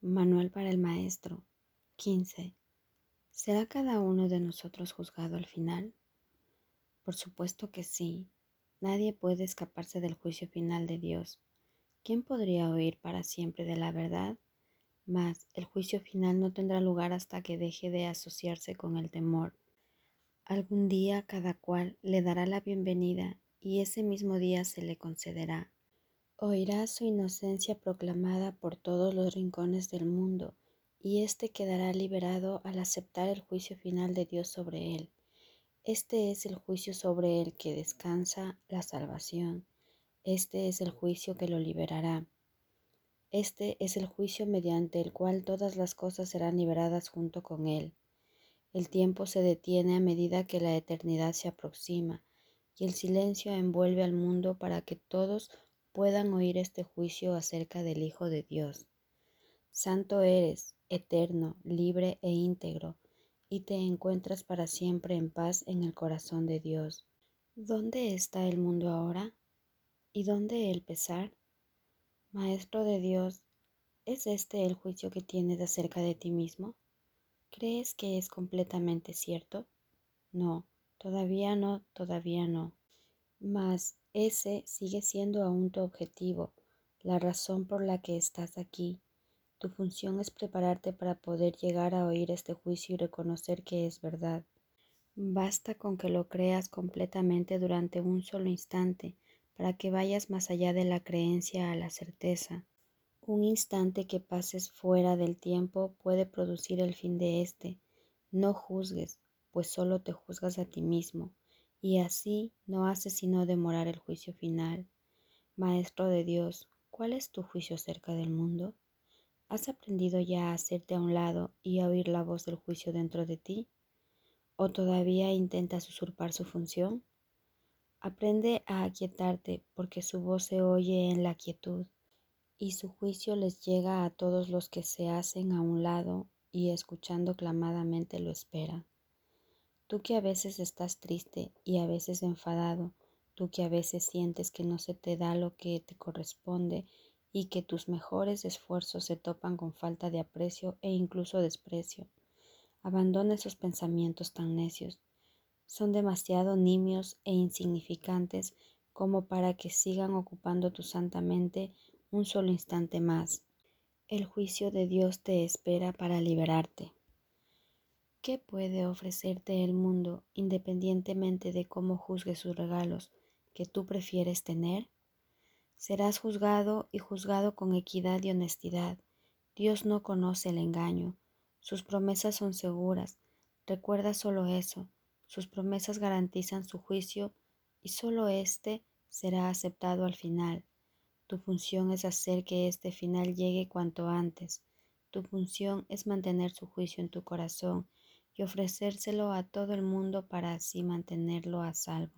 Manual para el Maestro 15. ¿Será cada uno de nosotros juzgado al final? Por supuesto que sí. Nadie puede escaparse del juicio final de Dios. ¿Quién podría oír para siempre de la verdad? Mas el juicio final no tendrá lugar hasta que deje de asociarse con el temor. Algún día cada cual le dará la bienvenida y ese mismo día se le concederá. Oirá su inocencia proclamada por todos los rincones del mundo, y éste quedará liberado al aceptar el juicio final de Dios sobre él. Este es el juicio sobre el que descansa la salvación. Este es el juicio que lo liberará. Este es el juicio mediante el cual todas las cosas serán liberadas junto con él. El tiempo se detiene a medida que la eternidad se aproxima, y el silencio envuelve al mundo para que todos puedan oír este juicio acerca del Hijo de Dios. Santo eres, eterno, libre e íntegro, y te encuentras para siempre en paz en el corazón de Dios. ¿Dónde está el mundo ahora? ¿Y dónde el pesar? Maestro de Dios, ¿es este el juicio que tienes acerca de ti mismo? ¿Crees que es completamente cierto? No, todavía no, todavía no. Mas ese sigue siendo aún tu objetivo, la razón por la que estás aquí. Tu función es prepararte para poder llegar a oír este juicio y reconocer que es verdad. Basta con que lo creas completamente durante un solo instante para que vayas más allá de la creencia a la certeza. Un instante que pases fuera del tiempo puede producir el fin de éste. No juzgues, pues solo te juzgas a ti mismo y así no hace sino demorar el juicio final. Maestro de Dios, ¿cuál es tu juicio acerca del mundo? ¿Has aprendido ya a hacerte a un lado y a oír la voz del juicio dentro de ti? ¿O todavía intentas usurpar su función? Aprende a aquietarte porque su voz se oye en la quietud y su juicio les llega a todos los que se hacen a un lado y escuchando clamadamente lo esperan. Tú que a veces estás triste y a veces enfadado, tú que a veces sientes que no se te da lo que te corresponde y que tus mejores esfuerzos se topan con falta de aprecio e incluso desprecio. Abandona esos pensamientos tan necios. Son demasiado nimios e insignificantes como para que sigan ocupando tu santa mente un solo instante más. El juicio de Dios te espera para liberarte. ¿Qué puede ofrecerte el mundo independientemente de cómo juzgue sus regalos que tú prefieres tener? Serás juzgado y juzgado con equidad y honestidad. Dios no conoce el engaño. Sus promesas son seguras. Recuerda solo eso. Sus promesas garantizan su juicio y solo éste será aceptado al final. Tu función es hacer que este final llegue cuanto antes. Tu función es mantener su juicio en tu corazón y ofrecérselo a todo el mundo para así mantenerlo a salvo.